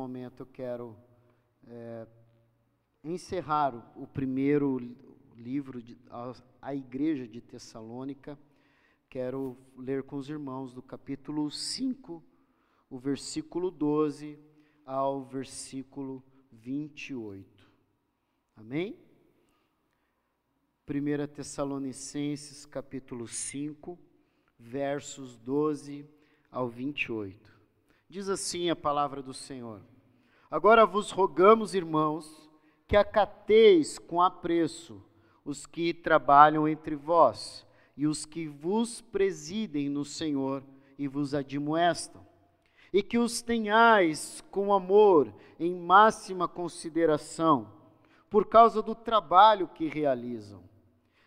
momento eu quero é, encerrar o, primeiro livro, de, a, a Igreja de Tessalônica. Quero ler com os irmãos do capítulo 5, o versículo 12 ao versículo 28. Amém? 1 Tessalonicenses, capítulo 5, versos 12 ao 28. Diz assim a palavra do Senhor: Agora vos rogamos, irmãos, que acateis com apreço os que trabalham entre vós e os que vos presidem no Senhor e vos admoestam, e que os tenhais com amor em máxima consideração, por causa do trabalho que realizam.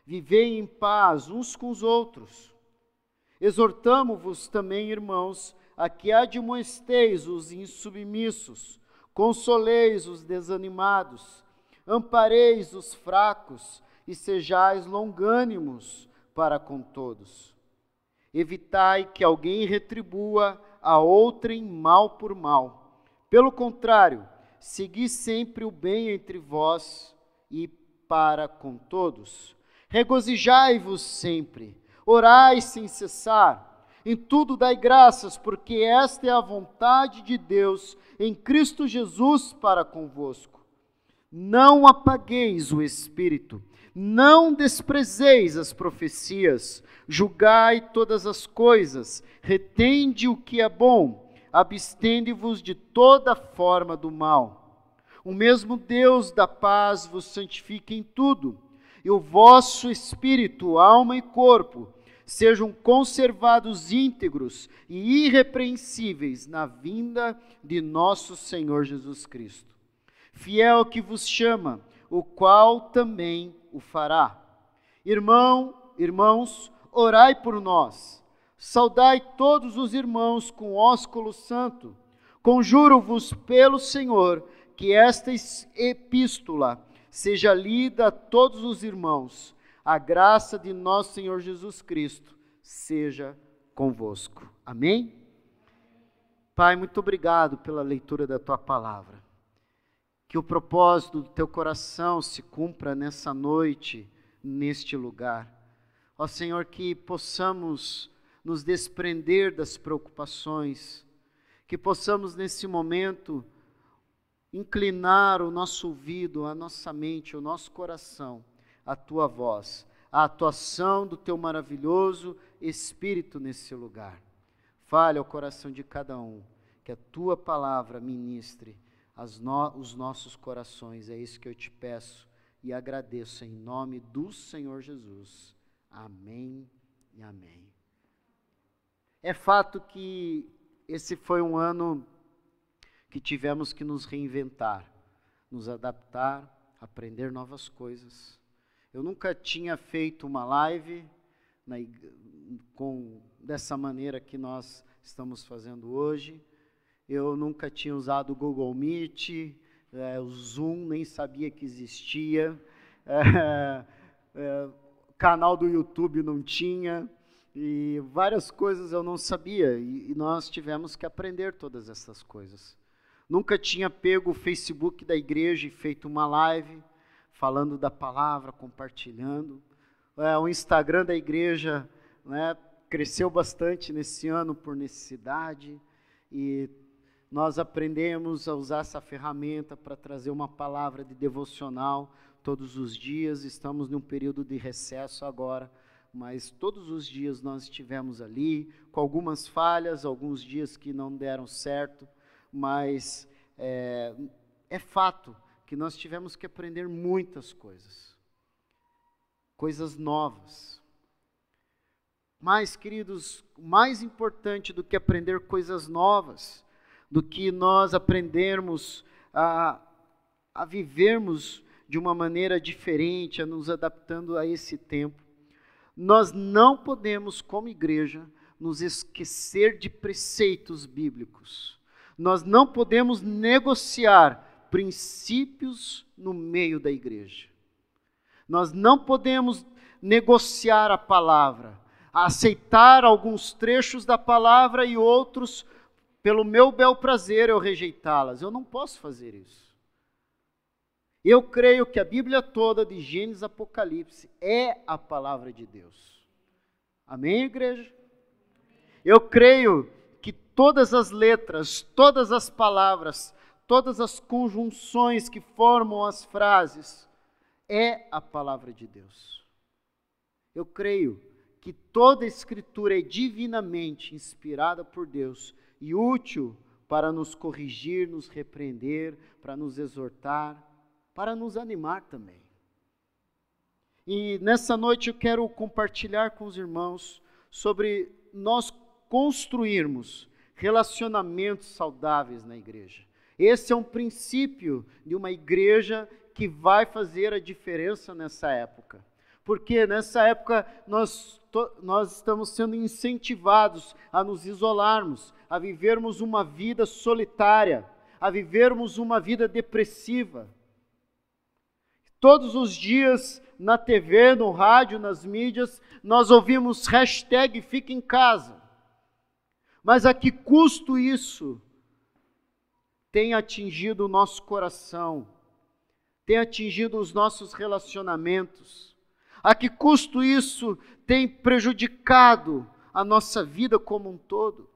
Vivei em paz uns com os outros. Exortamo-vos também, irmãos, a que admoesteis os insubmissos, consoleis os desanimados, ampareis os fracos e sejais longânimos para com todos. Evitai que alguém retribua a outrem mal por mal. Pelo contrário, segui sempre o bem entre vós e para com todos. Regozijai-vos sempre, orai sem cessar em tudo dai graças, porque esta é a vontade de Deus em Cristo Jesus para convosco. Não apagueis o espírito, não desprezeis as profecias, julgai todas as coisas, retende o que é bom, abstende-vos de toda forma do mal. O mesmo Deus da paz vos santifique em tudo, e o vosso espírito, alma e corpo sejam conservados íntegros e irrepreensíveis na vinda de nosso Senhor Jesus Cristo. Fiel que vos chama, o qual também o fará. Irmão, irmãos, orai por nós. Saudai todos os irmãos com ósculo santo. Conjuro-vos pelo Senhor que esta epístola seja lida a todos os irmãos a graça de nosso Senhor Jesus Cristo seja convosco. Amém? Pai, muito obrigado pela leitura da tua palavra. Que o propósito do teu coração se cumpra nessa noite, neste lugar. Ó Senhor, que possamos nos desprender das preocupações, que possamos nesse momento inclinar o nosso ouvido, a nossa mente, o nosso coração a tua voz, a atuação do teu maravilhoso Espírito nesse lugar. Fale ao coração de cada um, que a tua palavra ministre no, os nossos corações. É isso que eu te peço e agradeço em nome do Senhor Jesus. Amém e amém. É fato que esse foi um ano que tivemos que nos reinventar, nos adaptar, aprender novas coisas. Eu nunca tinha feito uma live na, com dessa maneira que nós estamos fazendo hoje. Eu nunca tinha usado o Google Meet, é, o Zoom, nem sabia que existia. É, é, canal do YouTube não tinha. E várias coisas eu não sabia. E, e nós tivemos que aprender todas essas coisas. Nunca tinha pego o Facebook da igreja e feito uma live falando da palavra, compartilhando. É, o Instagram da igreja né, cresceu bastante nesse ano por necessidade e nós aprendemos a usar essa ferramenta para trazer uma palavra de devocional todos os dias. Estamos num período de recesso agora, mas todos os dias nós estivemos ali, com algumas falhas, alguns dias que não deram certo, mas é, é fato que nós tivemos que aprender muitas coisas, coisas novas. Mas, queridos, mais importante do que aprender coisas novas, do que nós aprendermos a, a vivermos de uma maneira diferente, a nos adaptando a esse tempo. Nós não podemos, como igreja, nos esquecer de preceitos bíblicos. Nós não podemos negociar princípios no meio da igreja. Nós não podemos negociar a palavra, aceitar alguns trechos da palavra e outros, pelo meu bel prazer, eu rejeitá-las. Eu não posso fazer isso. Eu creio que a Bíblia toda, de Gênesis a Apocalipse, é a palavra de Deus. Amém, igreja? Eu creio que todas as letras, todas as palavras, todas as conjunções que formam as frases, é a palavra de Deus. Eu creio que toda a Escritura é divinamente inspirada por Deus e útil para nos corrigir, nos repreender, para nos exortar para nos animar também. E nessa noite eu quero compartilhar com os irmãos sobre nós construirmos relacionamentos saudáveis na igreja. Esse é um princípio de uma igreja que vai fazer a diferença nessa época. Porque nessa época nós, nós estamos sendo incentivados a nos isolarmos, a vivermos uma vida solitária, a vivermos uma vida depressiva Todos os dias na TV, no rádio, nas mídias, nós ouvimos hashtag fica em casa. Mas a que custo isso tem atingido o nosso coração, tem atingido os nossos relacionamentos? A que custo isso tem prejudicado a nossa vida como um todo?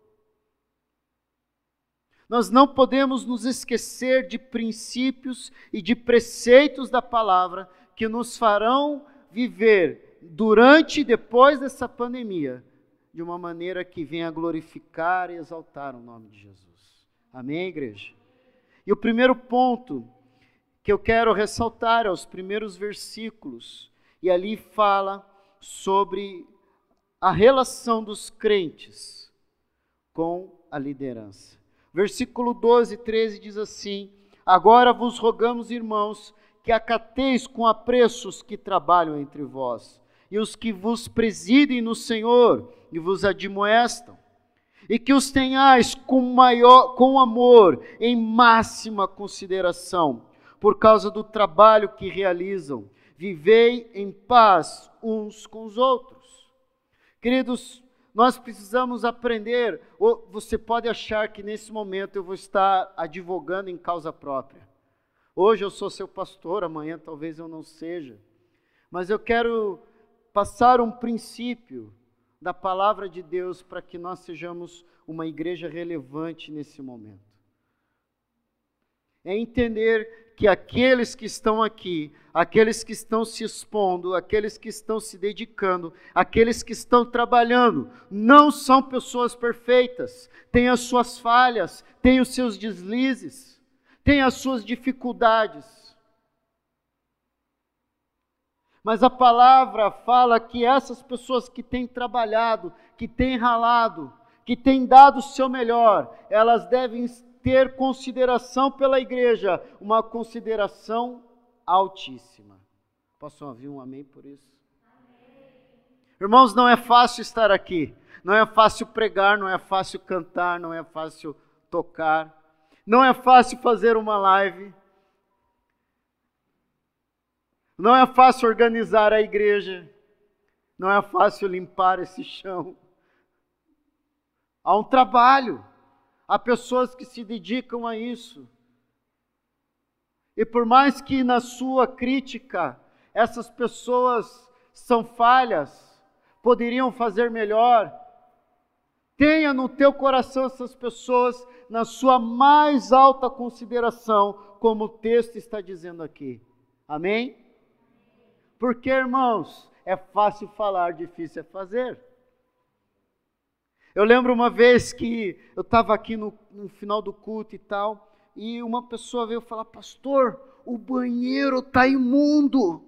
Nós não podemos nos esquecer de princípios e de preceitos da palavra que nos farão viver durante e depois dessa pandemia de uma maneira que venha glorificar e exaltar o nome de Jesus. Amém, igreja? E o primeiro ponto que eu quero ressaltar é os primeiros versículos, e ali fala sobre a relação dos crentes com a liderança. Versículo 12 e 13 diz assim: Agora vos rogamos, irmãos, que acateis com apreço os que trabalham entre vós, e os que vos presidem no Senhor e vos admoestam, e que os tenhais com maior com amor, em máxima consideração, por causa do trabalho que realizam. Vivei em paz uns com os outros. Queridos, nós precisamos aprender. Ou você pode achar que nesse momento eu vou estar advogando em causa própria. Hoje eu sou seu pastor, amanhã talvez eu não seja. Mas eu quero passar um princípio da palavra de Deus para que nós sejamos uma igreja relevante nesse momento. É entender que aqueles que estão aqui, aqueles que estão se expondo, aqueles que estão se dedicando, aqueles que estão trabalhando, não são pessoas perfeitas, têm as suas falhas, têm os seus deslizes, têm as suas dificuldades. Mas a palavra fala que essas pessoas que têm trabalhado, que têm ralado, que têm dado o seu melhor, elas devem ter consideração pela igreja, uma consideração altíssima. Posso ouvir um amém por isso? Irmãos, não é fácil estar aqui, não é fácil pregar, não é fácil cantar, não é fácil tocar, não é fácil fazer uma live, não é fácil organizar a igreja, não é fácil limpar esse chão. Há um trabalho. Há pessoas que se dedicam a isso. E por mais que na sua crítica essas pessoas são falhas, poderiam fazer melhor, tenha no teu coração essas pessoas na sua mais alta consideração, como o texto está dizendo aqui. Amém? Porque, irmãos, é fácil falar, difícil é fazer. Eu lembro uma vez que eu estava aqui no, no, final do culto e tal, e uma pessoa veio falar: Pastor, o banheiro está imundo.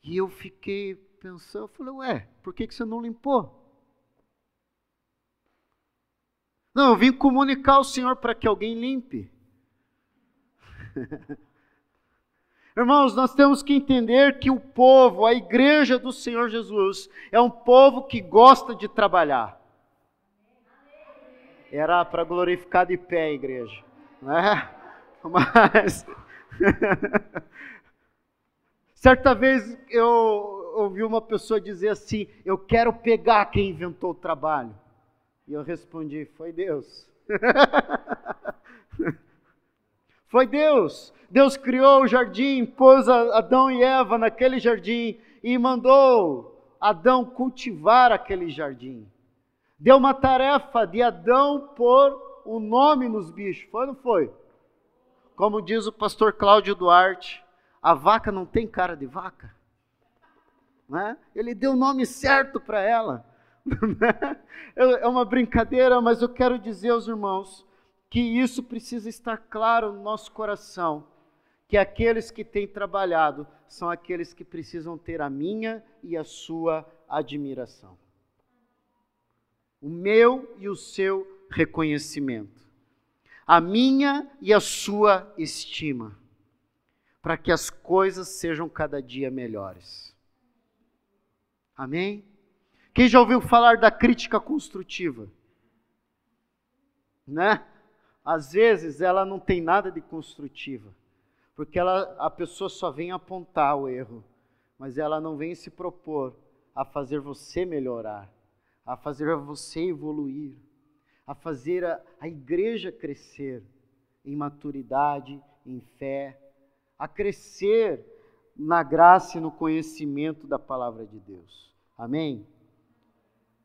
E eu fiquei pensando, eu falei: Ué, por que, que você não limpou? Não, eu vim comunicar ao Senhor para que alguém limpe. Irmãos, nós temos que entender que o povo, a igreja do Senhor Jesus, é um povo que gosta de trabalhar. Era para glorificar de pé a igreja, né? Mas certa vez eu ouvi uma pessoa dizer assim: "Eu quero pegar quem inventou o trabalho". E eu respondi: "Foi Deus". Foi Deus. Deus criou o jardim, pôs Adão e Eva naquele jardim e mandou Adão cultivar aquele jardim. Deu uma tarefa de Adão pôr o nome nos bichos. Foi ou não foi? Como diz o pastor Cláudio Duarte, a vaca não tem cara de vaca. Né? Ele deu o nome certo para ela. é uma brincadeira, mas eu quero dizer aos irmãos que isso precisa estar claro no nosso coração, que aqueles que têm trabalhado são aqueles que precisam ter a minha e a sua admiração. O meu e o seu reconhecimento. A minha e a sua estima. Para que as coisas sejam cada dia melhores. Amém? Quem já ouviu falar da crítica construtiva? Né? Às vezes ela não tem nada de construtiva, porque ela, a pessoa só vem apontar o erro, mas ela não vem se propor a fazer você melhorar, a fazer você evoluir, a fazer a, a igreja crescer em maturidade, em fé, a crescer na graça e no conhecimento da palavra de Deus. Amém?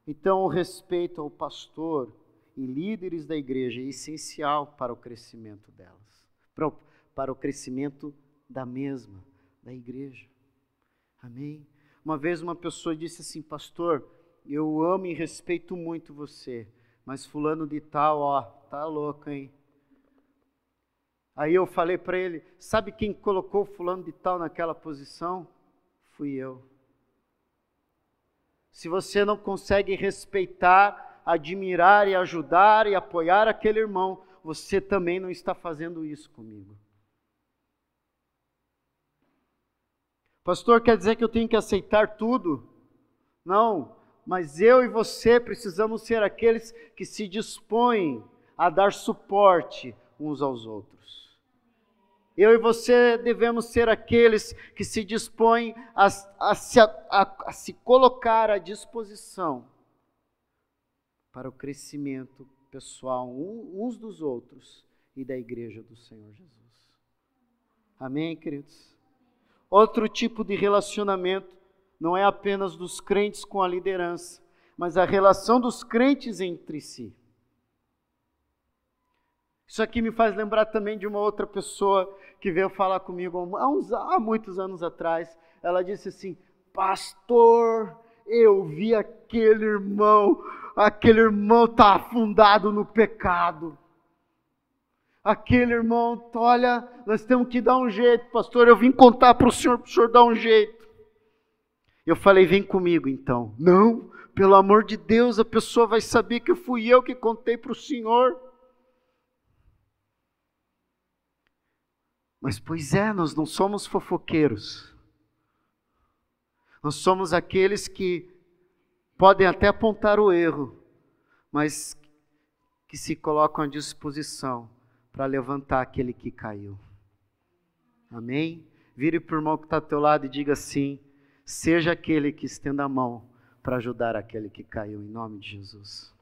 Então, o respeito ao pastor, e líderes da igreja é essencial para o crescimento delas, para o, para o crescimento da mesma, da igreja. Amém? Uma vez uma pessoa disse assim, pastor, eu amo e respeito muito você, mas fulano de tal, ó, tá louco, hein? Aí eu falei para ele, sabe quem colocou fulano de tal naquela posição? Fui eu. Se você não consegue respeitar admirar e ajudar e apoiar aquele irmão, você também não está fazendo isso comigo. Pastor, quer dizer que eu tenho que aceitar tudo? Não, mas eu e você precisamos ser aqueles que se dispõem a dar suporte uns aos outros. Eu e você devemos ser aqueles que se dispõem a, a, a, a se colocar à disposição para o crescimento pessoal uns dos outros e da igreja do Senhor Jesus. Amém, queridos? Outro tipo de relacionamento não é apenas dos crentes com a liderança, mas a relação dos crentes entre si. Isso aqui me faz lembrar também de uma outra pessoa que veio falar comigo há, uns, há muitos anos atrás. Ela disse assim: Pastor, eu vi aquele irmão aquele irmão está afundado no pecado. Aquele irmão, olha, nós temos que dar um jeito, pastor. Eu vim contar para o senhor, para o senhor dar um jeito. Eu falei, vem comigo então. Não, pelo amor de Deus, a pessoa vai saber que fui eu que contei para o senhor. Mas, pois é, nós não somos fofoqueiros. Nós somos aqueles que podem até apontar o erro, mas que se colocam à disposição para levantar aquele que caiu. Amém? Vire para o irmão que está ao teu lado e diga assim: seja aquele que estenda a mão para ajudar aquele que caiu, em nome de Jesus.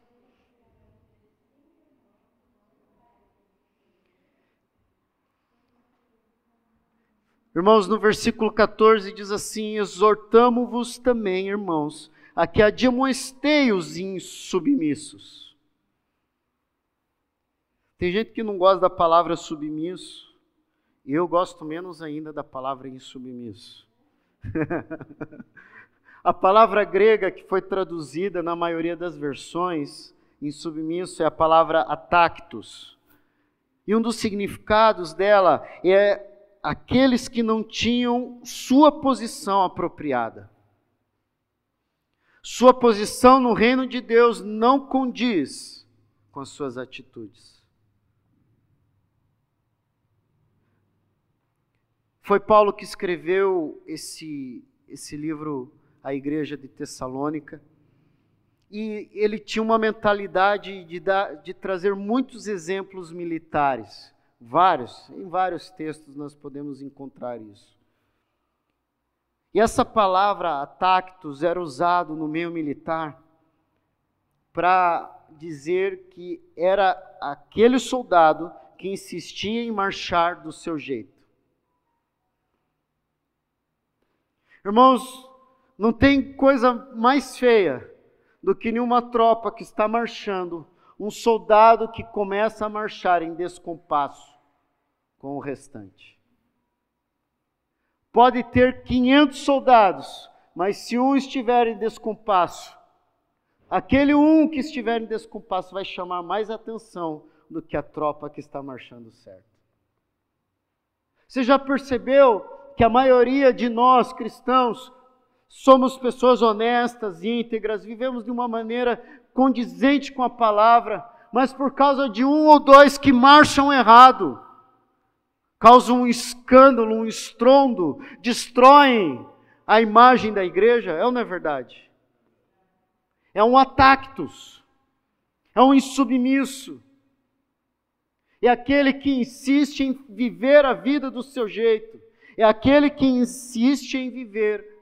Irmãos, no versículo 14 diz assim: Exortamo-vos também, irmãos, a que admoestei os insubmissos. Tem gente que não gosta da palavra submisso, e eu gosto menos ainda da palavra insubmisso. a palavra grega que foi traduzida na maioria das versões em submisso é a palavra atactus. E um dos significados dela é aqueles que não tinham sua posição apropriada. Sua posição no reino de Deus não condiz com as suas atitudes. Foi Paulo que escreveu esse, esse livro à igreja de Tessalônica. E ele tinha uma mentalidade de, dar, de trazer muitos exemplos militares. Vários, em vários textos nós podemos encontrar isso. E essa palavra tactus era usado no meio militar para dizer que era aquele soldado que insistia em marchar do seu jeito. Irmãos, não tem coisa mais feia do que nenhuma tropa que está marchando, um soldado que começa a marchar em descompasso com o restante. Pode ter 500 soldados, mas se um estiver em descompasso, aquele um que estiver em descompasso vai chamar mais atenção do que a tropa que está marchando certo. Você já percebeu que a maioria de nós cristãos somos pessoas honestas, íntegras, vivemos de uma maneira condizente com a palavra, mas por causa de um ou dois que marcham errado, causam um escândalo, um estrondo, destroem a imagem da igreja, é ou não é verdade? É um atactus, é um insubmisso, é aquele que insiste em viver a vida do seu jeito, é aquele que insiste em viver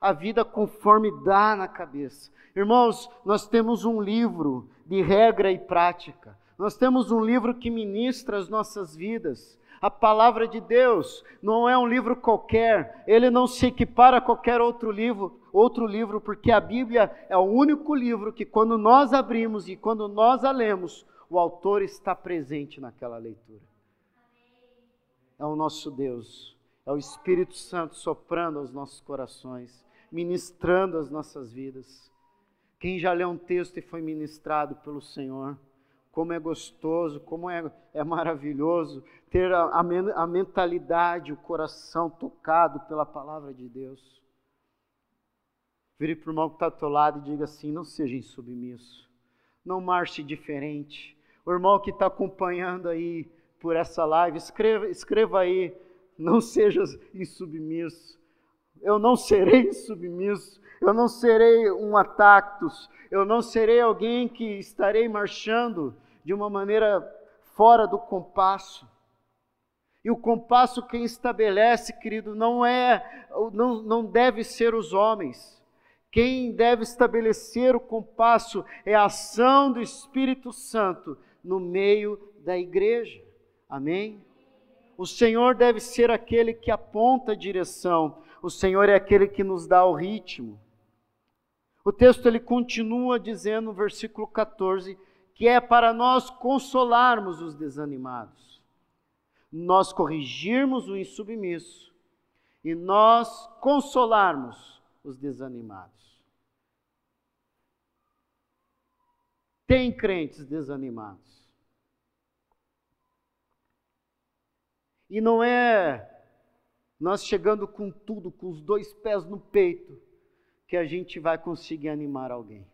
a vida conforme dá na cabeça. Irmãos, nós temos um livro de regra e prática. Nós temos um livro que ministra as nossas vidas. A palavra de Deus não é um livro qualquer, ele não se equipara a qualquer outro livro, outro livro, porque a Bíblia é o único livro que quando nós abrimos e quando nós a lemos, o autor está presente naquela leitura. É o nosso Deus, é o Espírito Santo soprando aos nossos corações ministrando as nossas vidas. Quem já leu um texto e foi ministrado pelo Senhor, como é gostoso, como é, é maravilhoso ter a, a, a mentalidade, o coração tocado pela palavra de Deus. Vire para o irmão que está ao teu lado e diga assim: não seja insubmisso, não marche diferente. O irmão que está acompanhando aí por essa live, escreva, escreva aí: não seja insubmisso eu não serei submisso, eu não serei um atactus, eu não serei alguém que estarei marchando de uma maneira fora do compasso. E o compasso quem estabelece, querido, não é, não, não deve ser os homens. Quem deve estabelecer o compasso é a ação do Espírito Santo no meio da igreja. Amém? O Senhor deve ser aquele que aponta a direção, o Senhor é aquele que nos dá o ritmo. O texto ele continua dizendo no versículo 14 que é para nós consolarmos os desanimados, nós corrigirmos o insubmisso e nós consolarmos os desanimados. Tem crentes desanimados. E não é nós chegando com tudo, com os dois pés no peito, que a gente vai conseguir animar alguém.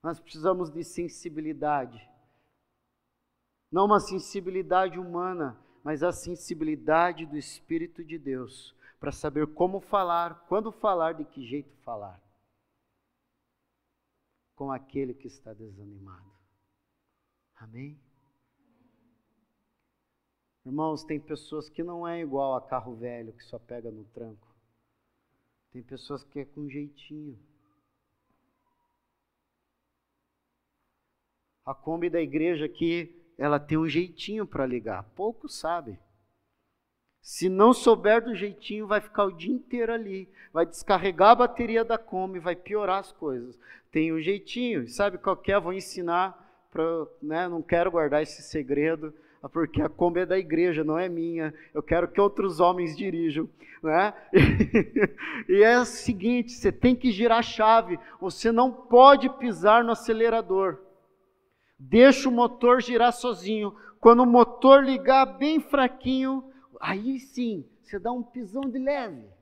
Nós precisamos de sensibilidade. Não uma sensibilidade humana, mas a sensibilidade do Espírito de Deus, para saber como falar, quando falar, de que jeito falar. Com aquele que está desanimado. Amém? Irmãos, tem pessoas que não é igual a carro velho que só pega no tranco. Tem pessoas que é com jeitinho. A Kombi da igreja aqui, ela tem um jeitinho para ligar. Poucos sabem. Se não souber do jeitinho, vai ficar o dia inteiro ali. Vai descarregar a bateria da Kombi, vai piorar as coisas. Tem um jeitinho. Sabe qual é? Vou ensinar. Pra, né, não quero guardar esse segredo porque a Kombi é da igreja, não é minha. Eu quero que outros homens dirijam. Né? e é o seguinte: você tem que girar a chave, você não pode pisar no acelerador. Deixa o motor girar sozinho. Quando o motor ligar bem fraquinho, aí sim, você dá um pisão de leve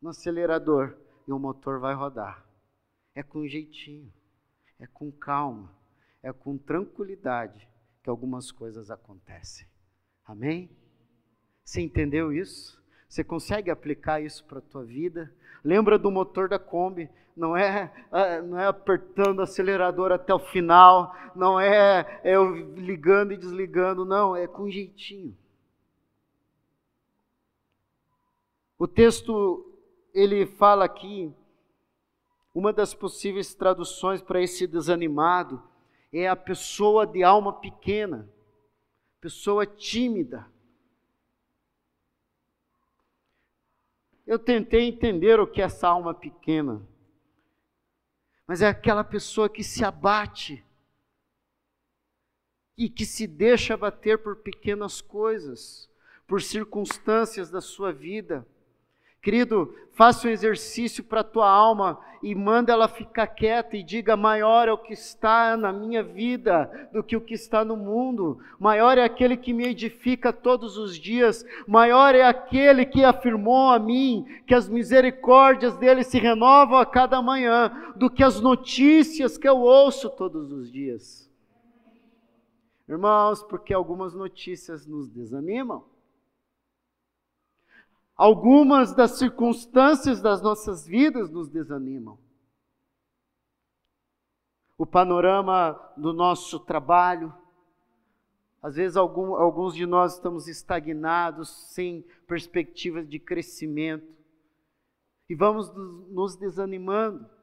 no acelerador e o motor vai rodar. É com jeitinho, é com calma, é com tranquilidade que algumas coisas acontecem. Amém? Você entendeu isso? Você consegue aplicar isso para a tua vida? Lembra do motor da Kombi? Não é, ah, não é apertando o acelerador até o final, não é, é eu ligando e desligando, não, é com jeitinho. O texto ele fala aqui uma das possíveis traduções para esse desanimado é a pessoa de alma pequena, pessoa tímida. Eu tentei entender o que é essa alma pequena, mas é aquela pessoa que se abate e que se deixa abater por pequenas coisas, por circunstâncias da sua vida Querido, faça um exercício para a tua alma e manda ela ficar quieta e diga: maior é o que está na minha vida do que o que está no mundo. Maior é aquele que me edifica todos os dias. Maior é aquele que afirmou a mim que as misericórdias dele se renovam a cada manhã do que as notícias que eu ouço todos os dias. Irmãos, porque algumas notícias nos desanimam. Algumas das circunstâncias das nossas vidas nos desanimam. O panorama do nosso trabalho, às vezes algum, alguns de nós estamos estagnados, sem perspectivas de crescimento, e vamos nos desanimando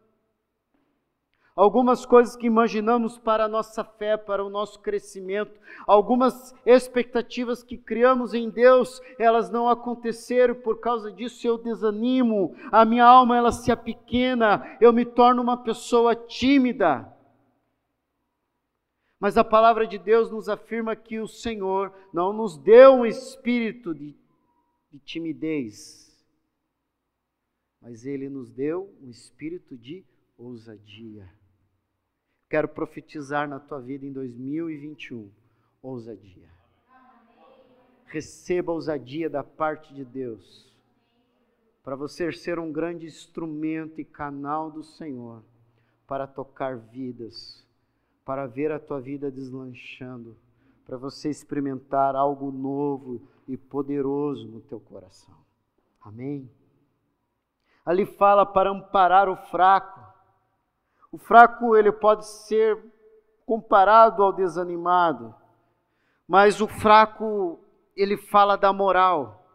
algumas coisas que imaginamos para a nossa fé, para o nosso crescimento, algumas expectativas que criamos em Deus, elas não aconteceram, por causa disso eu desanimo, a minha alma ela se apequena, eu me torno uma pessoa tímida. Mas a palavra de Deus nos afirma que o Senhor não nos deu um espírito de, de timidez, mas Ele nos deu um espírito de ousadia. Quero profetizar na tua vida em 2021 ousadia. Receba ousadia da parte de Deus, para você ser um grande instrumento e canal do Senhor para tocar vidas, para ver a tua vida deslanchando, para você experimentar algo novo e poderoso no teu coração. Amém? Ali fala para amparar o fraco, o fraco ele pode ser comparado ao desanimado, mas o fraco ele fala da moral.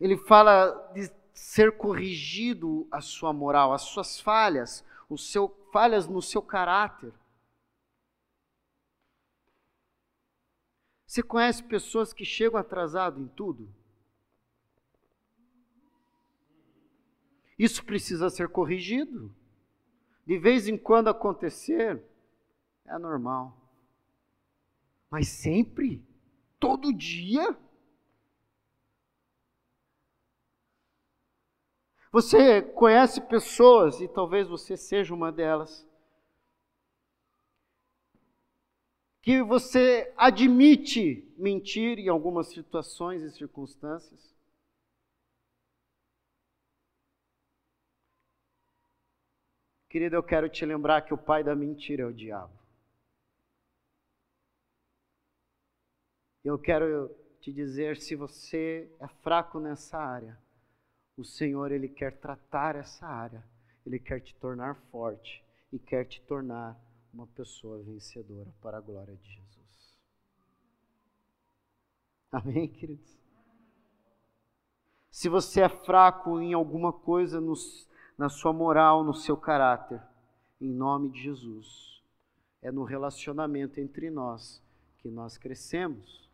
Ele fala de ser corrigido a sua moral, as suas falhas, o seu falhas no seu caráter. Você conhece pessoas que chegam atrasado em tudo? Isso precisa ser corrigido. De vez em quando acontecer, é normal. Mas sempre? Todo dia? Você conhece pessoas, e talvez você seja uma delas, que você admite mentir em algumas situações e circunstâncias, Querido, eu quero te lembrar que o pai da mentira é o diabo. Eu quero te dizer, se você é fraco nessa área, o Senhor ele quer tratar essa área, ele quer te tornar forte e quer te tornar uma pessoa vencedora para a glória de Jesus. Amém, queridos? Se você é fraco em alguma coisa nos na sua moral, no seu caráter, em nome de Jesus. É no relacionamento entre nós que nós crescemos.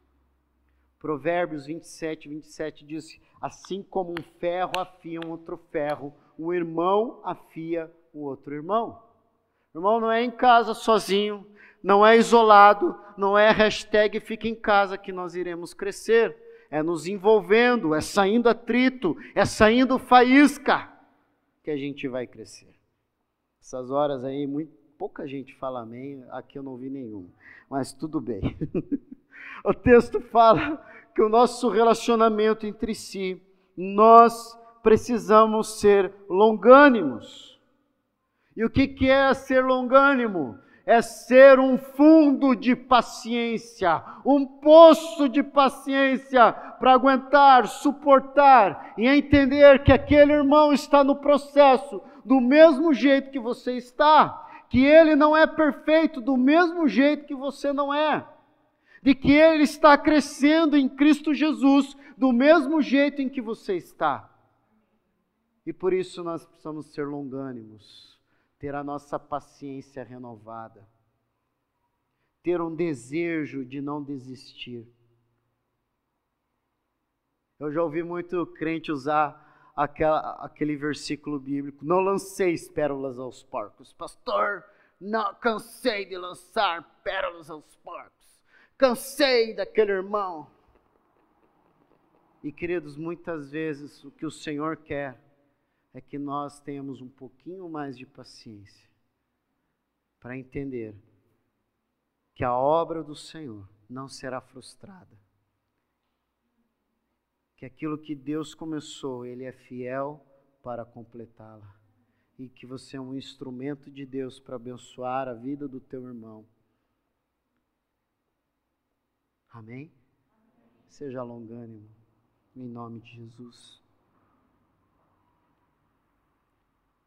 Provérbios 27, 27 diz: Assim como um ferro afia um outro ferro, um irmão afia o outro irmão. irmão não é em casa sozinho, não é isolado, não é hashtag fica em casa que nós iremos crescer. É nos envolvendo, é saindo atrito, é saindo faísca que a gente vai crescer. Essas horas aí, muito, pouca gente fala amém, aqui eu não vi nenhum, mas tudo bem. o texto fala que o nosso relacionamento entre si, nós precisamos ser longânimos. E o que, que é ser longânimo? É ser um fundo de paciência, um poço de paciência para aguentar, suportar e entender que aquele irmão está no processo do mesmo jeito que você está, que ele não é perfeito do mesmo jeito que você não é, de que ele está crescendo em Cristo Jesus do mesmo jeito em que você está. E por isso nós precisamos ser longânimos, ter a nossa paciência renovada, ter um desejo de não desistir. Eu já ouvi muito crente usar aquela, aquele versículo bíblico: Não lanceis pérolas aos porcos. Pastor, não cansei de lançar pérolas aos porcos. Cansei daquele irmão. E queridos, muitas vezes o que o Senhor quer é que nós tenhamos um pouquinho mais de paciência para entender que a obra do Senhor não será frustrada. Que aquilo que Deus começou, Ele é fiel para completá-la. E que você é um instrumento de Deus para abençoar a vida do teu irmão. Amém? Seja longânimo, em nome de Jesus.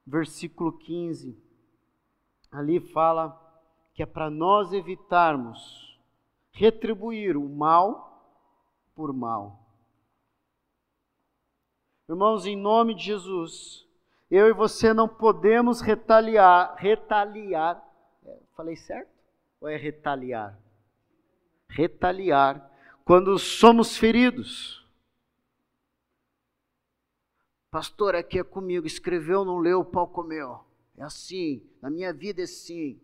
Versículo 15, ali fala que é para nós evitarmos retribuir o mal por mal. Irmãos, em nome de Jesus, eu e você não podemos retaliar, retaliar, é, falei certo? Ou é retaliar? Retaliar quando somos feridos. Pastor, aqui é comigo. Escreveu, não leu, o pau comeu. É assim. Na minha vida é assim.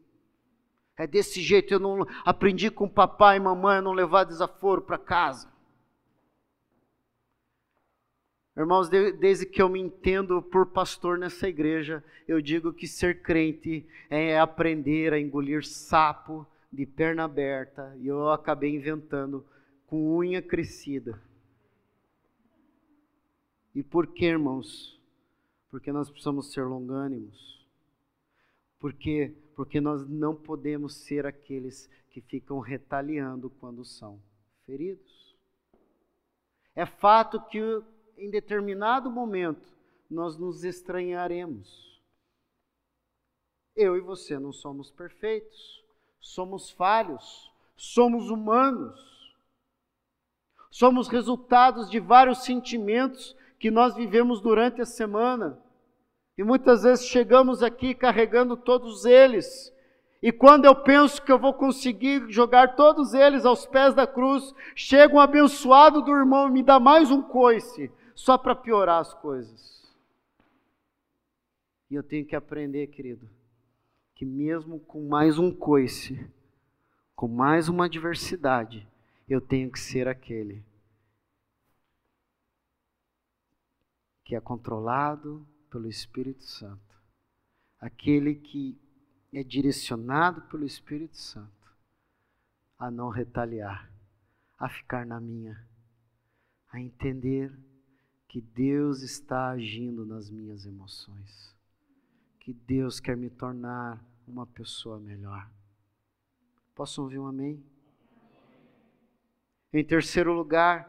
É desse jeito. Eu não aprendi com papai e mamãe a não levar desaforo para casa. Irmãos, desde que eu me entendo por pastor nessa igreja, eu digo que ser crente é aprender a engolir sapo de perna aberta. E eu acabei inventando com unha crescida. E por que, irmãos? Porque nós precisamos ser longânimos. Por quê? Porque nós não podemos ser aqueles que ficam retaliando quando são feridos. É fato que em determinado momento nós nos estranharemos. Eu e você não somos perfeitos, somos falhos, somos humanos, somos resultados de vários sentimentos que nós vivemos durante a semana. E muitas vezes chegamos aqui carregando todos eles. E quando eu penso que eu vou conseguir jogar todos eles aos pés da cruz, chega um abençoado do irmão e me dá mais um coice, só para piorar as coisas. E eu tenho que aprender, querido, que mesmo com mais um coice, com mais uma adversidade, eu tenho que ser aquele que é controlado pelo Espírito Santo, aquele que é direcionado pelo Espírito Santo a não retaliar, a ficar na minha, a entender que Deus está agindo nas minhas emoções, que Deus quer me tornar uma pessoa melhor. Posso ouvir um amém? Em terceiro lugar,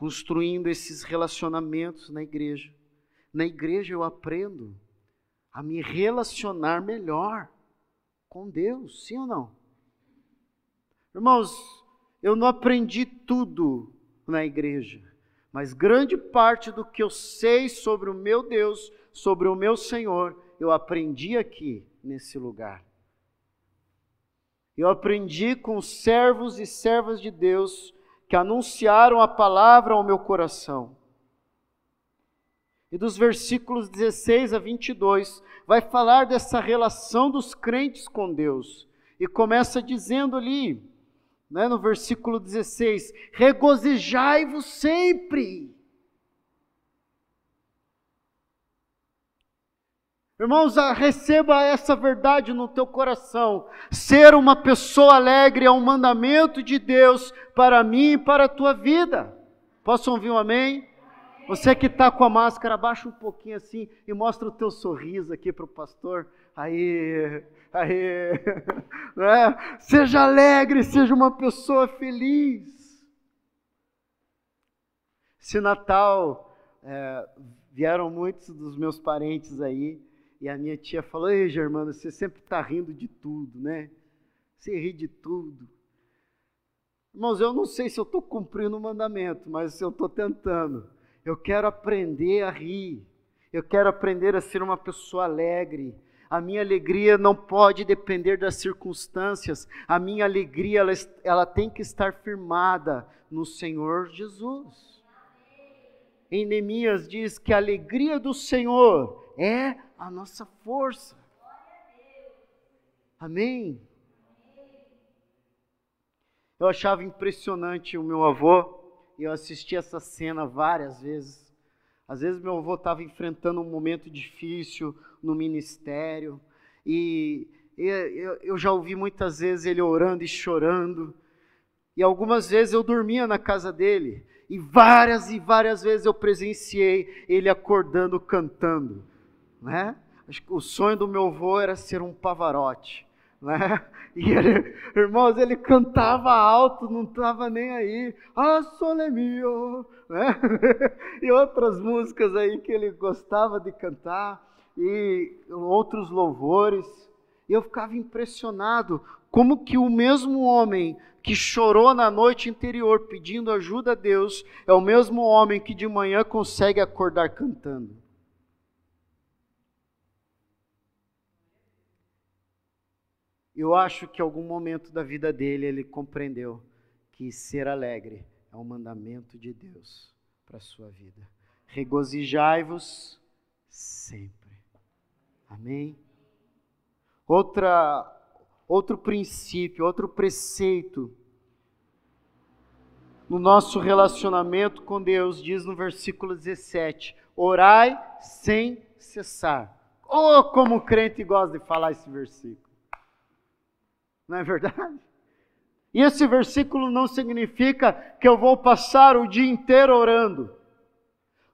construindo esses relacionamentos na igreja. Na igreja eu aprendo a me relacionar melhor com Deus, sim ou não? Irmãos, eu não aprendi tudo na igreja, mas grande parte do que eu sei sobre o meu Deus, sobre o meu Senhor, eu aprendi aqui nesse lugar. Eu aprendi com os servos e servas de Deus que anunciaram a palavra ao meu coração. E dos versículos 16 a 22, vai falar dessa relação dos crentes com Deus. E começa dizendo ali, né, no versículo 16: Regozijai-vos sempre Irmãos, ah, receba essa verdade no teu coração. Ser uma pessoa alegre é um mandamento de Deus para mim e para a tua vida. Posso ouvir um amém? Você que está com a máscara, abaixa um pouquinho assim e mostra o teu sorriso aqui para o pastor. Aí, aí, né? seja alegre, seja uma pessoa feliz. Esse Natal é, vieram muitos dos meus parentes aí e a minha tia falou: Ei, Germano, você sempre está rindo de tudo, né? Você ri de tudo. Irmãos, eu não sei se eu estou cumprindo o mandamento, mas eu estou tentando. Eu quero aprender a rir. Eu quero aprender a ser uma pessoa alegre. A minha alegria não pode depender das circunstâncias. A minha alegria ela, ela tem que estar firmada no Senhor Jesus. Em Neemias diz que a alegria do Senhor é a nossa força. Amém? Eu achava impressionante o meu avô, e eu assisti essa cena várias vezes. Às vezes meu avô estava enfrentando um momento difícil no ministério, e eu já ouvi muitas vezes ele orando e chorando, e algumas vezes eu dormia na casa dele, e várias e várias vezes eu presenciei ele acordando cantando, né? O sonho do meu avô era ser um pavarote né? E ele, irmãos, ele cantava alto, não estava nem aí. Ah, sole mio, né? E outras músicas aí que ele gostava de cantar e outros louvores. E eu ficava impressionado como que o mesmo homem que chorou na noite anterior pedindo ajuda a Deus é o mesmo homem que de manhã consegue acordar cantando. Eu acho que algum momento da vida dele ele compreendeu que ser alegre é um mandamento de Deus para a sua vida. Regozijai-vos sempre. Amém? Outra, outro princípio, outro preceito no nosso relacionamento com Deus, diz no versículo 17: orai sem cessar. Oh, como o crente gosta de falar esse versículo. Não é verdade? E esse versículo não significa que eu vou passar o dia inteiro orando.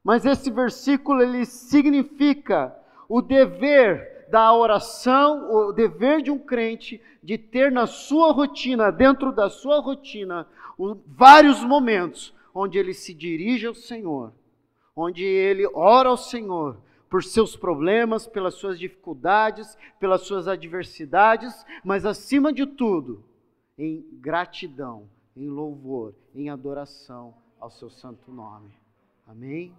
Mas esse versículo ele significa o dever da oração, o dever de um crente de ter na sua rotina, dentro da sua rotina, vários momentos onde ele se dirige ao Senhor, onde ele ora ao Senhor, por seus problemas, pelas suas dificuldades, pelas suas adversidades, mas acima de tudo, em gratidão, em louvor, em adoração ao seu santo nome. Amém?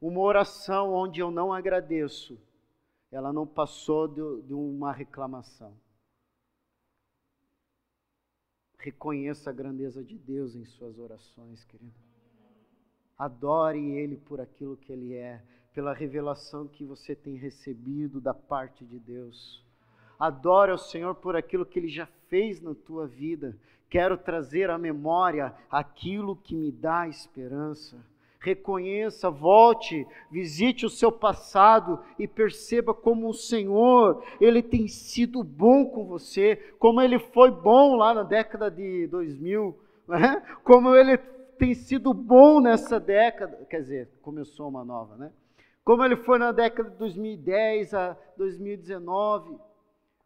Uma oração onde eu não agradeço, ela não passou de, de uma reclamação. Reconheça a grandeza de Deus em suas orações, querido. Adore Ele por aquilo que Ele é pela revelação que você tem recebido da parte de Deus. Adore ao Senhor por aquilo que Ele já fez na tua vida. Quero trazer à memória aquilo que me dá esperança. Reconheça, volte, visite o seu passado e perceba como o Senhor, Ele tem sido bom com você, como Ele foi bom lá na década de 2000, né? como Ele tem sido bom nessa década, quer dizer, começou uma nova, né? Como ele foi na década de 2010 a 2019,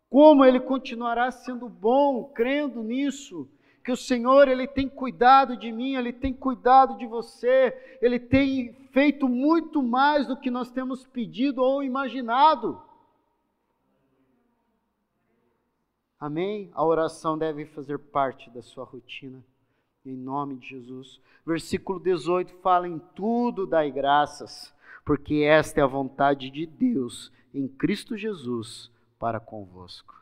como ele continuará sendo bom, crendo nisso, que o Senhor ele tem cuidado de mim, ele tem cuidado de você, ele tem feito muito mais do que nós temos pedido ou imaginado. Amém? A oração deve fazer parte da sua rotina, em nome de Jesus. Versículo 18 fala: em tudo dai graças porque esta é a vontade de Deus em Cristo Jesus para convosco.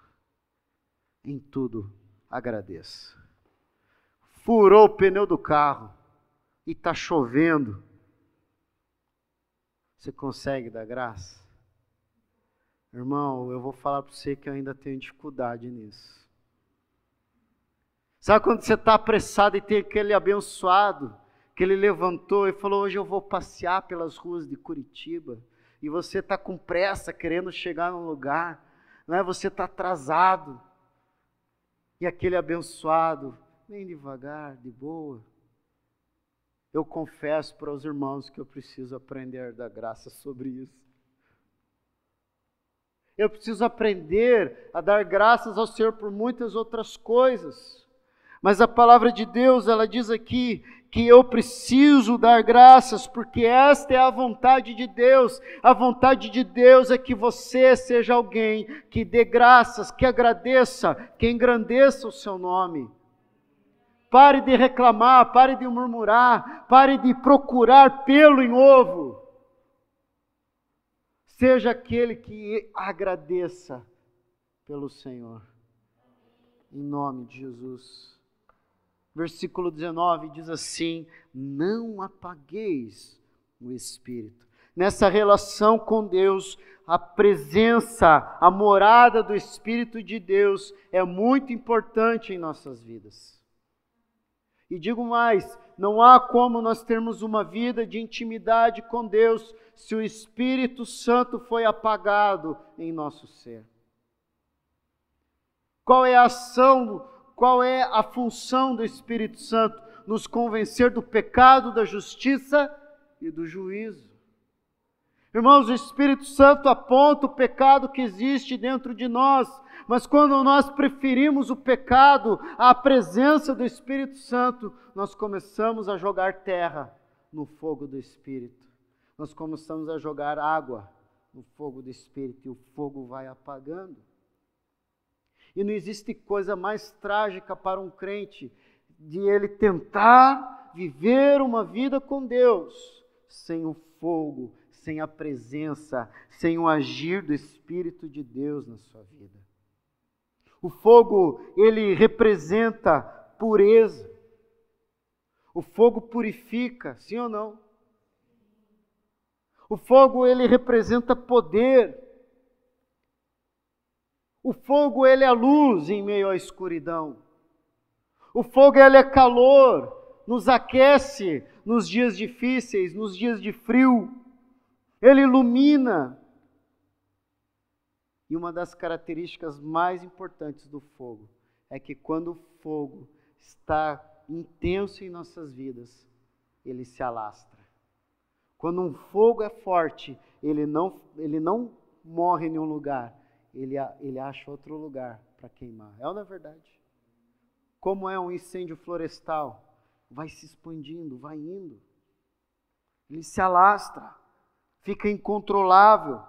Em tudo agradeça. Furou o pneu do carro e está chovendo. Você consegue dar graça? Irmão, eu vou falar para você que eu ainda tenho dificuldade nisso. Sabe quando você está apressado e tem aquele abençoado que ele levantou e falou: Hoje eu vou passear pelas ruas de Curitiba. E você está com pressa, querendo chegar num lugar, não é? você está atrasado. E aquele abençoado, bem devagar, de boa. Eu confesso para os irmãos que eu preciso aprender da graça sobre isso. Eu preciso aprender a dar graças ao Senhor por muitas outras coisas. Mas a palavra de Deus, ela diz aqui que eu preciso dar graças, porque esta é a vontade de Deus. A vontade de Deus é que você seja alguém que dê graças, que agradeça, que engrandeça o seu nome. Pare de reclamar, pare de murmurar, pare de procurar pelo em ovo. Seja aquele que agradeça pelo Senhor. Em nome de Jesus. Versículo 19 diz assim: Não apagueis o espírito. Nessa relação com Deus, a presença, a morada do Espírito de Deus é muito importante em nossas vidas. E digo mais: não há como nós termos uma vida de intimidade com Deus se o Espírito Santo foi apagado em nosso ser. Qual é a ação, qual é a função do Espírito Santo? Nos convencer do pecado, da justiça e do juízo. Irmãos, o Espírito Santo aponta o pecado que existe dentro de nós, mas quando nós preferimos o pecado à presença do Espírito Santo, nós começamos a jogar terra no fogo do Espírito. Nós começamos a jogar água no fogo do Espírito e o fogo vai apagando. E não existe coisa mais trágica para um crente de ele tentar viver uma vida com Deus sem o fogo, sem a presença, sem o agir do Espírito de Deus na sua vida. O fogo, ele representa pureza. O fogo purifica, sim ou não? O fogo, ele representa poder. O fogo, ele é luz em meio à escuridão. O fogo, ele é calor, nos aquece nos dias difíceis, nos dias de frio ele ilumina. E uma das características mais importantes do fogo é que quando o fogo está intenso em nossas vidas, ele se alastra. Quando um fogo é forte, ele não, ele não morre em nenhum lugar, ele, ele acha outro lugar para queimar. É ou não é verdade? Como é um incêndio florestal? Vai se expandindo, vai indo. Ele se alastra fica incontrolável.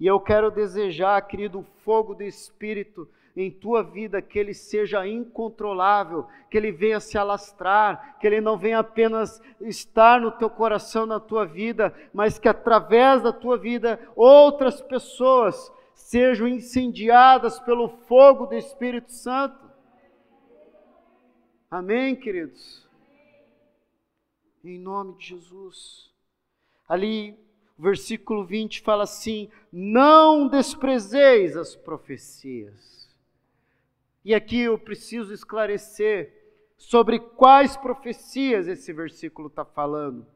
E eu quero desejar, querido, o fogo do Espírito em tua vida, que ele seja incontrolável, que ele venha se alastrar, que ele não venha apenas estar no teu coração, na tua vida, mas que através da tua vida outras pessoas sejam incendiadas pelo fogo do Espírito Santo. Amém, queridos? Em nome de Jesus. Ali versículo 20 fala assim: Não desprezeis as profecias. E aqui eu preciso esclarecer sobre quais profecias esse versículo está falando.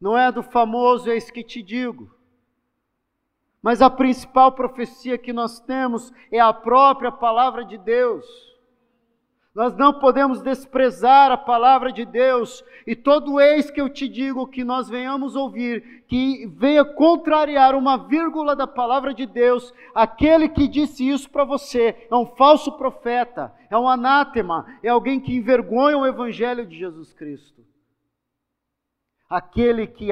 Não é do famoso eis que te digo. Mas a principal profecia que nós temos é a própria palavra de Deus. Nós não podemos desprezar a palavra de Deus, e todo eis que eu te digo que nós venhamos ouvir, que venha contrariar uma vírgula da palavra de Deus, aquele que disse isso para você é um falso profeta, é um anátema, é alguém que envergonha o evangelho de Jesus Cristo. Aquele que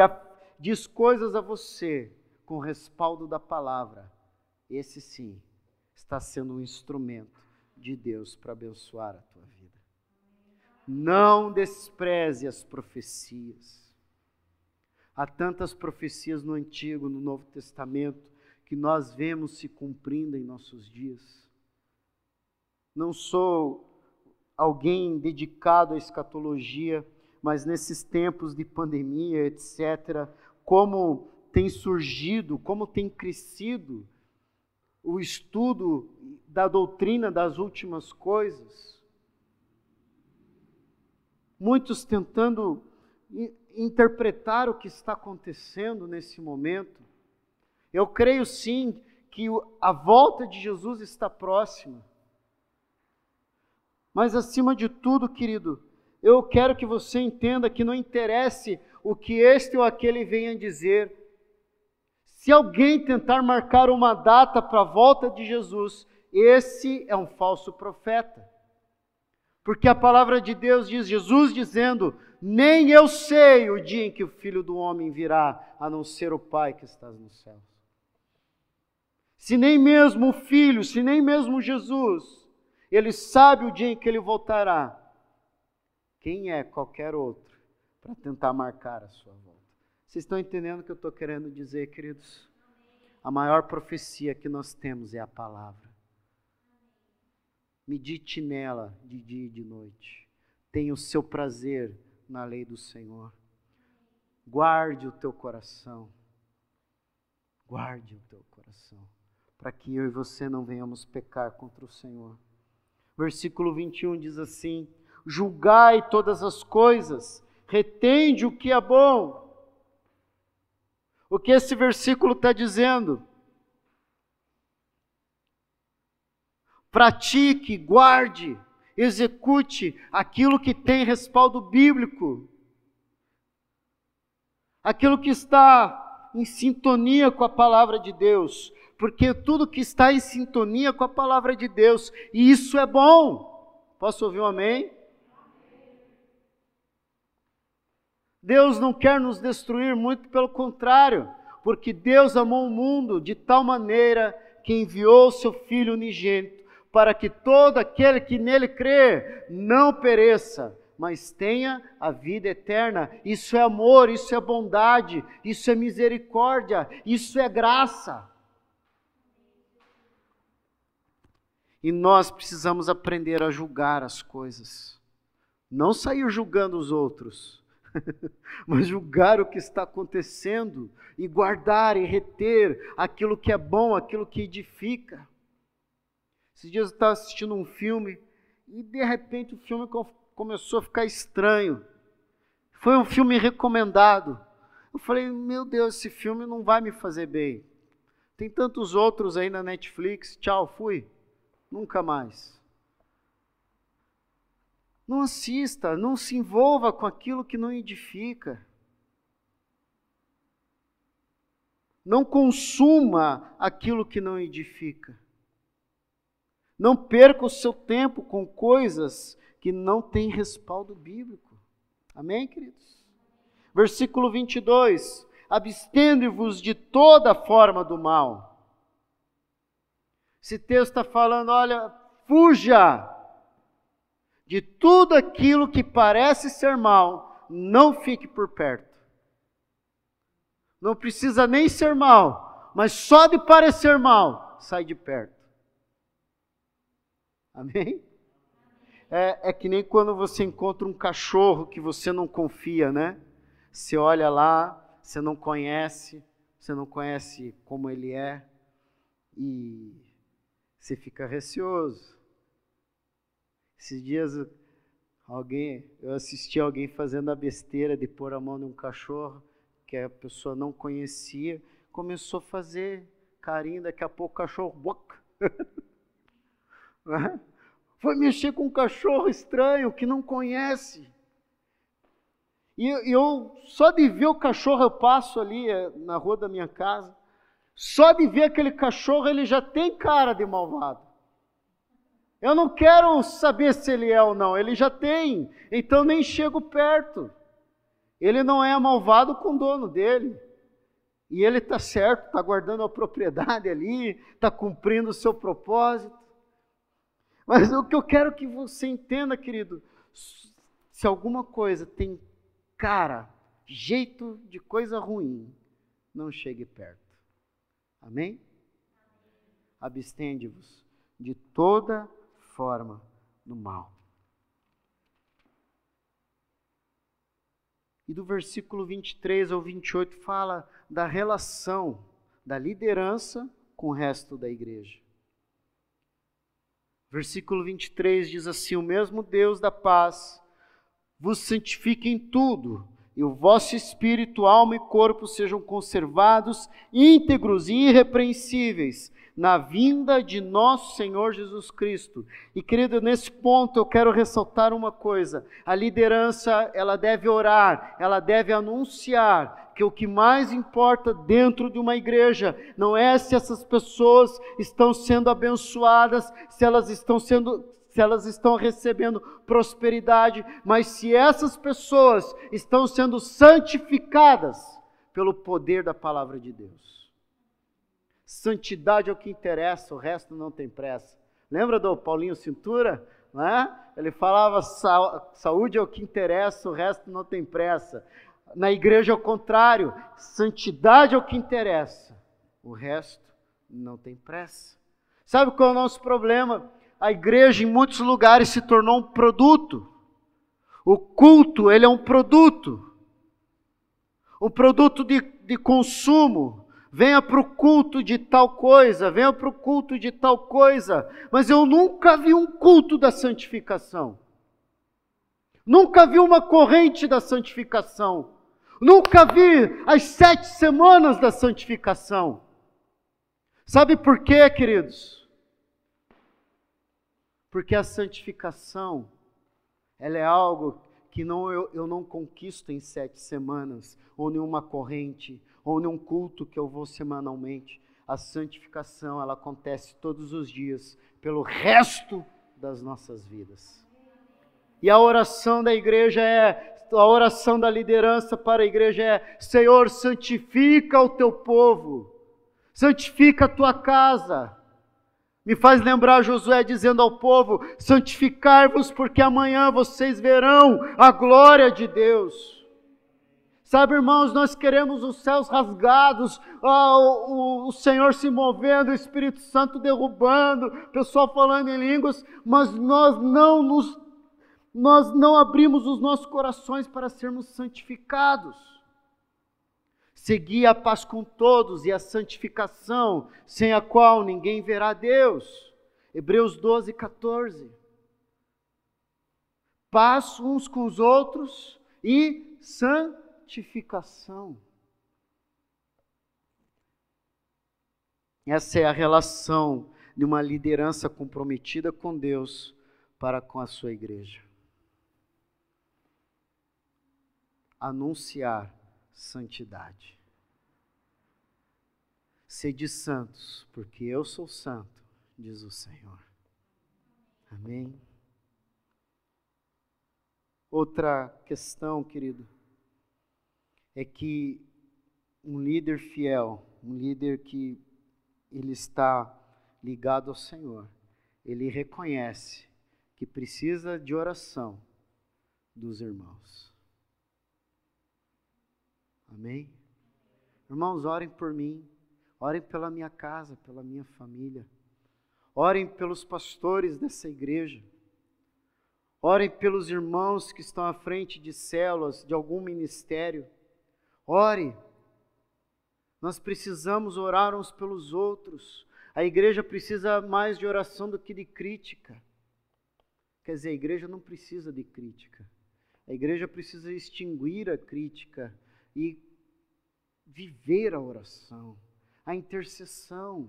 diz coisas a você com respaldo da palavra, esse sim está sendo um instrumento de Deus para abençoar a tua vida. Não despreze as profecias. Há tantas profecias no Antigo, no Novo Testamento, que nós vemos se cumprindo em nossos dias. Não sou alguém dedicado à escatologia, mas nesses tempos de pandemia, etc., como tem surgido, como tem crescido o estudo da doutrina das últimas coisas. Muitos tentando interpretar o que está acontecendo nesse momento. Eu creio sim que a volta de Jesus está próxima. Mas acima de tudo, querido, eu quero que você entenda que não interesse o que este ou aquele venha dizer. Se alguém tentar marcar uma data para a volta de Jesus, esse é um falso profeta. Porque a palavra de Deus diz, Jesus dizendo: Nem eu sei o dia em que o filho do homem virá, a não ser o Pai que está nos céus. Se nem mesmo o filho, se nem mesmo Jesus, ele sabe o dia em que ele voltará, quem é qualquer outro para tentar marcar a sua volta? Vocês estão entendendo o que eu estou querendo dizer, queridos? A maior profecia que nós temos é a palavra. Medite nela de dia e de noite. Tenha o seu prazer na lei do Senhor. Guarde o teu coração. Guarde o teu coração. Para que eu e você não venhamos pecar contra o Senhor. Versículo 21 diz assim: Julgai todas as coisas, retende o que é bom. O que esse versículo está dizendo? pratique, guarde, execute aquilo que tem respaldo bíblico, aquilo que está em sintonia com a palavra de Deus, porque tudo que está em sintonia com a palavra de Deus, e isso é bom. Posso ouvir um amém? Deus não quer nos destruir, muito pelo contrário, porque Deus amou o mundo de tal maneira que enviou seu Filho unigênito para que todo aquele que nele crê não pereça, mas tenha a vida eterna. Isso é amor, isso é bondade, isso é misericórdia, isso é graça. E nós precisamos aprender a julgar as coisas. Não sair julgando os outros, mas julgar o que está acontecendo e guardar e reter aquilo que é bom, aquilo que edifica. Esses dias eu estava assistindo um filme e de repente o filme começou a ficar estranho. Foi um filme recomendado. Eu falei, meu Deus, esse filme não vai me fazer bem. Tem tantos outros aí na Netflix. Tchau, fui. Nunca mais. Não assista, não se envolva com aquilo que não edifica. Não consuma aquilo que não edifica. Não perca o seu tempo com coisas que não têm respaldo bíblico. Amém, queridos? Versículo 22. Abstende-vos de toda forma do mal. Esse texto está falando, olha, fuja de tudo aquilo que parece ser mal, não fique por perto. Não precisa nem ser mal, mas só de parecer mal, sai de perto. Amém? É, é que nem quando você encontra um cachorro que você não confia, né? Você olha lá, você não conhece, você não conhece como ele é e você fica receoso. Esses dias alguém, eu assisti alguém fazendo a besteira de pôr a mão num cachorro que a pessoa não conhecia, começou a fazer carinho, daqui a pouco o cachorro? Foi mexer com um cachorro estranho que não conhece. E eu, só de ver o cachorro, eu passo ali é, na rua da minha casa, só de ver aquele cachorro, ele já tem cara de malvado. Eu não quero saber se ele é ou não, ele já tem, então nem chego perto. Ele não é malvado com o dono dele. E ele está certo, está guardando a propriedade ali, está cumprindo o seu propósito. Mas o que eu quero que você entenda, querido, se alguma coisa tem cara, jeito de coisa ruim, não chegue perto. Amém? Abstende-vos de toda forma do mal. E do versículo 23 ao 28 fala da relação da liderança com o resto da igreja. Versículo 23 diz assim: O mesmo Deus da paz vos santifique em tudo, e o vosso espírito, alma e corpo sejam conservados íntegros e irrepreensíveis na vinda de nosso Senhor Jesus Cristo. E querido, nesse ponto eu quero ressaltar uma coisa: a liderança, ela deve orar, ela deve anunciar que o que mais importa dentro de uma igreja não é se essas pessoas estão sendo abençoadas, se elas estão sendo se elas estão recebendo prosperidade, mas se essas pessoas estão sendo santificadas pelo poder da palavra de Deus. Santidade é o que interessa, o resto não tem pressa. Lembra do Paulinho Cintura? Né? Ele falava: saúde é o que interessa, o resto não tem pressa. Na igreja é o contrário, santidade é o que interessa, o resto não tem pressa. Sabe qual é o nosso problema? a igreja em muitos lugares se tornou um produto. O culto, ele é um produto. Um produto de, de consumo. Venha para o culto de tal coisa, venha para o culto de tal coisa. Mas eu nunca vi um culto da santificação. Nunca vi uma corrente da santificação. Nunca vi as sete semanas da santificação. Sabe por quê, queridos? Porque a santificação, ela é algo que não, eu, eu não conquisto em sete semanas, ou em uma corrente, ou em um culto que eu vou semanalmente. A santificação, ela acontece todos os dias, pelo resto das nossas vidas. E a oração da igreja é, a oração da liderança para a igreja é: Senhor, santifica o teu povo, santifica a tua casa, me faz lembrar Josué dizendo ao povo: santificar-vos, porque amanhã vocês verão a glória de Deus. Sabe, irmãos, nós queremos os céus rasgados, ah, o, o, Senhor se movendo, o Espírito Santo derrubando, pessoal falando em línguas, mas nós não nos, nós não abrimos os nossos corações para sermos santificados. Segui a paz com todos e a santificação, sem a qual ninguém verá Deus. Hebreus 12, 14. Paz uns com os outros e santificação. Essa é a relação de uma liderança comprometida com Deus para com a sua igreja. Anunciar santidade. Sede santos, porque eu sou santo, diz o Senhor. Amém. Outra questão, querido, é que um líder fiel, um líder que ele está ligado ao Senhor, ele reconhece que precisa de oração dos irmãos. Amém? Irmãos, orem por mim. Orem pela minha casa, pela minha família. Orem pelos pastores dessa igreja. Orem pelos irmãos que estão à frente de células, de algum ministério. Ore. Nós precisamos orar uns pelos outros. A igreja precisa mais de oração do que de crítica. Quer dizer, a igreja não precisa de crítica. A igreja precisa extinguir a crítica e viver a oração a intercessão.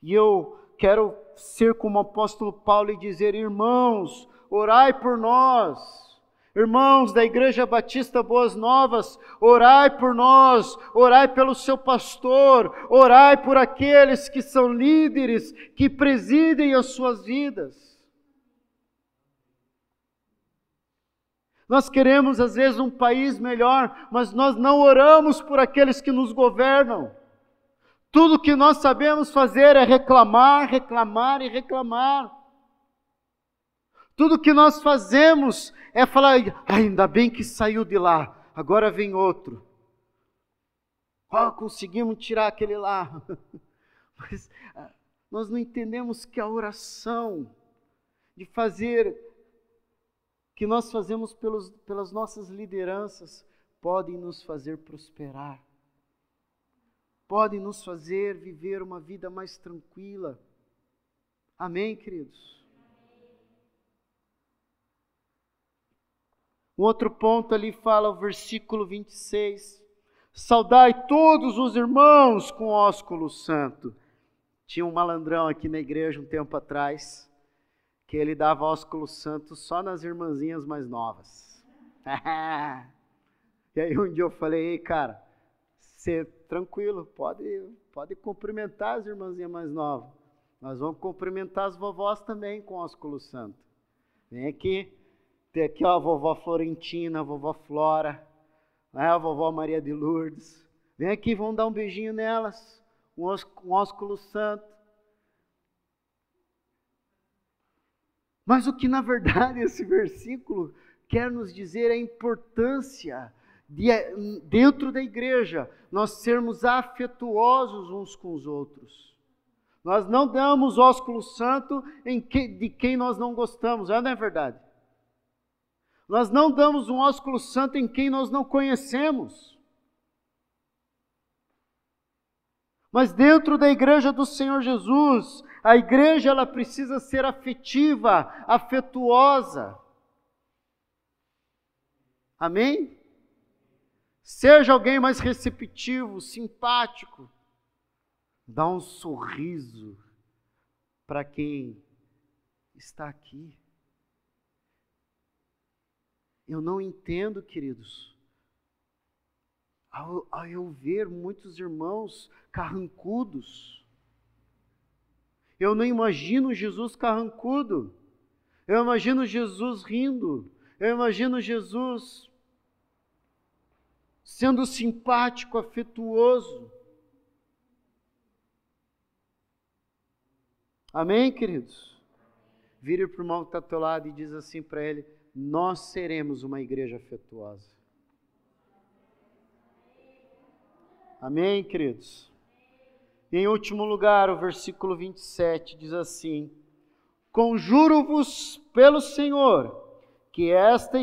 E eu quero ser como o apóstolo Paulo e dizer: irmãos, orai por nós. Irmãos da Igreja Batista Boas Novas, orai por nós, orai pelo seu pastor, orai por aqueles que são líderes, que presidem as suas vidas. Nós queremos às vezes um país melhor, mas nós não oramos por aqueles que nos governam. Tudo que nós sabemos fazer é reclamar, reclamar e reclamar. Tudo que nós fazemos é falar, ainda bem que saiu de lá, agora vem outro. Oh, conseguimos tirar aquele lá. Mas ah, nós não entendemos que a oração de fazer, que nós fazemos pelos, pelas nossas lideranças, podem nos fazer prosperar podem nos fazer viver uma vida mais tranquila. Amém, queridos? Um outro ponto ali fala o versículo 26. Saudai todos os irmãos com ósculo santo. Tinha um malandrão aqui na igreja um tempo atrás, que ele dava ósculo santo só nas irmãzinhas mais novas. e aí um dia eu falei, ei, cara, ser tranquilo, pode, pode cumprimentar as irmãzinhas mais novas. Nós vamos cumprimentar as vovós também com ósculo santo. Vem aqui, tem aqui ó, a vovó Florentina, a vovó Flora, né, a vovó Maria de Lourdes. Vem aqui, vamos dar um beijinho nelas, um ósculo santo. Mas o que na verdade esse versículo quer nos dizer é a importância de, dentro da igreja nós sermos afetuosos uns com os outros. Nós não damos ósculo santo que, de quem nós não gostamos, não é verdade? Nós não damos um ósculo santo em quem nós não conhecemos. Mas dentro da igreja do Senhor Jesus, a igreja ela precisa ser afetiva, afetuosa. Amém? Seja alguém mais receptivo, simpático dá um sorriso para quem está aqui. Eu não entendo, queridos, ao, ao eu ver muitos irmãos carrancudos, eu não imagino Jesus carrancudo, eu imagino Jesus rindo, eu imagino Jesus sendo simpático, afetuoso. Amém, queridos? Vire para o irmão que está ao teu lado e diz assim para ele: Nós seremos uma igreja afetuosa. Amém, queridos? Em último lugar, o versículo 27 diz assim: Conjuro-vos pelo Senhor que esta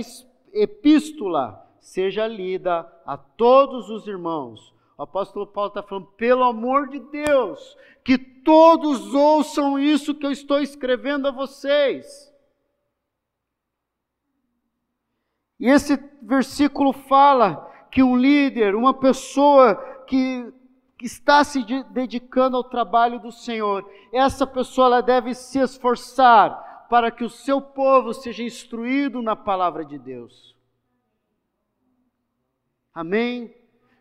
epístola seja lida a todos os irmãos o apóstolo Paulo está falando, pelo amor de Deus, que todos ouçam isso que eu estou escrevendo a vocês. E esse versículo fala que um líder, uma pessoa que, está se dedicando ao trabalho do Senhor, essa pessoa ela deve se esforçar para que o seu povo seja instruído na palavra de Deus. Amém?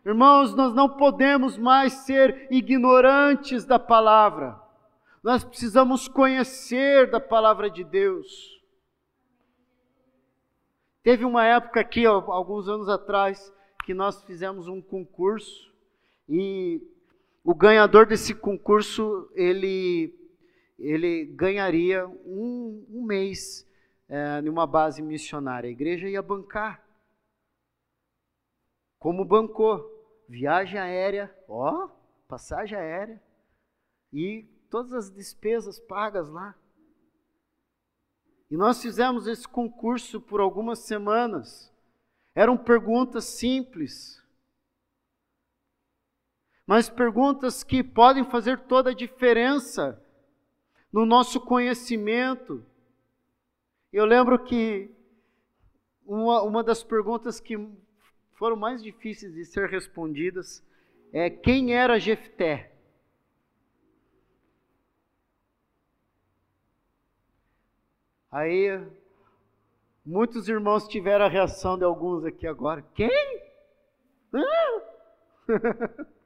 Irmãos, nós não podemos mais ser ignorantes da palavra. Nós precisamos conhecer da palavra de Deus. Teve uma época aqui, alguns anos atrás, que nós fizemos um concurso e o ganhador desse concurso ele ele ganharia um, um mês é, numa base missionária. A igreja ia bancar, como bancou viagem aérea, ó, passagem aérea e todas as despesas pagas lá. E nós fizemos esse concurso por algumas semanas. Eram perguntas simples, mas perguntas que podem fazer toda a diferença no nosso conhecimento. Eu lembro que uma, uma das perguntas que foram mais difíceis de ser respondidas é quem era Jefté? Aí muitos irmãos tiveram a reação de alguns aqui agora. Quem? Ah!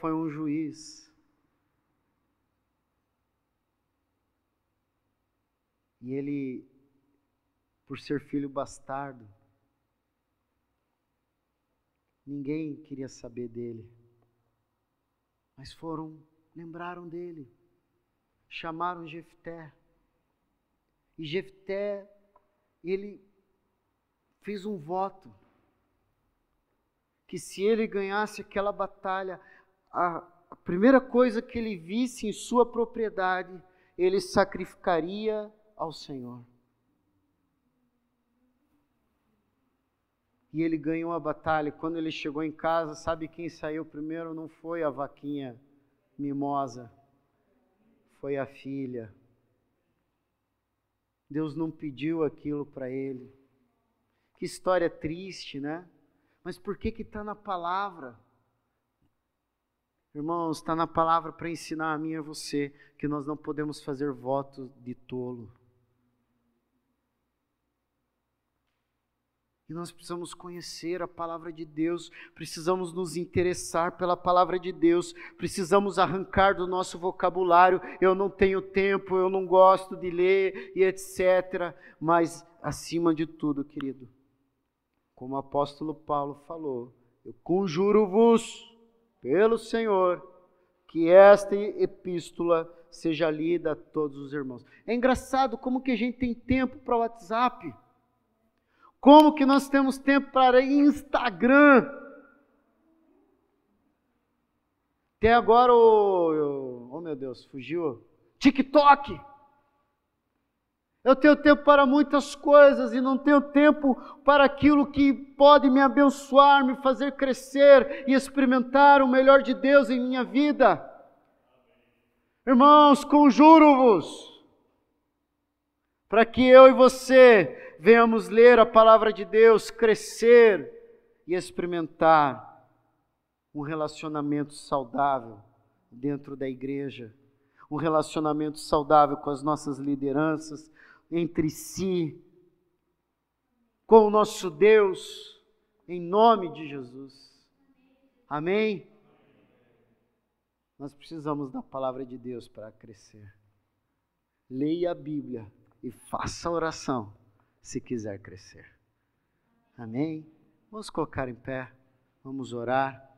Foi um juiz. E ele por ser filho bastardo. Ninguém queria saber dele. Mas foram, lembraram dele. Chamaram Jefté. E Jefté, ele fez um voto que se ele ganhasse aquela batalha, a, a primeira coisa que ele visse em sua propriedade, ele sacrificaria ao Senhor. e ele ganhou a batalha. Quando ele chegou em casa, sabe quem saiu primeiro? Não foi a vaquinha mimosa, foi a filha. Deus não pediu aquilo para ele. Que história triste, né? Mas por que que está na palavra? Irmãos, está na palavra para ensinar a mim e a você que nós não podemos fazer votos de tolo. E nós precisamos conhecer a palavra de Deus, precisamos nos interessar pela palavra de Deus, precisamos arrancar do nosso vocabulário: eu não tenho tempo, eu não gosto de ler e etc. Mas, acima de tudo, querido, como o apóstolo Paulo falou, eu conjuro-vos, pelo Senhor, que esta epístola seja lida a todos os irmãos. É engraçado como que a gente tem tempo para o WhatsApp. Como que nós temos tempo para Instagram? Até agora o. Oh meu Deus, fugiu. TikTok. Eu tenho tempo para muitas coisas e não tenho tempo para aquilo que pode me abençoar, me fazer crescer e experimentar o melhor de Deus em minha vida. Irmãos, conjuro-vos para que eu e você venhamos ler a palavra de Deus, crescer e experimentar um relacionamento saudável dentro da igreja, um relacionamento saudável com as nossas lideranças, entre si, com o nosso Deus, em nome de Jesus. Amém? Nós precisamos da palavra de Deus para crescer. Leia a Bíblia e faça a oração se quiser crescer. Amém? Vamos colocar em pé, vamos orar.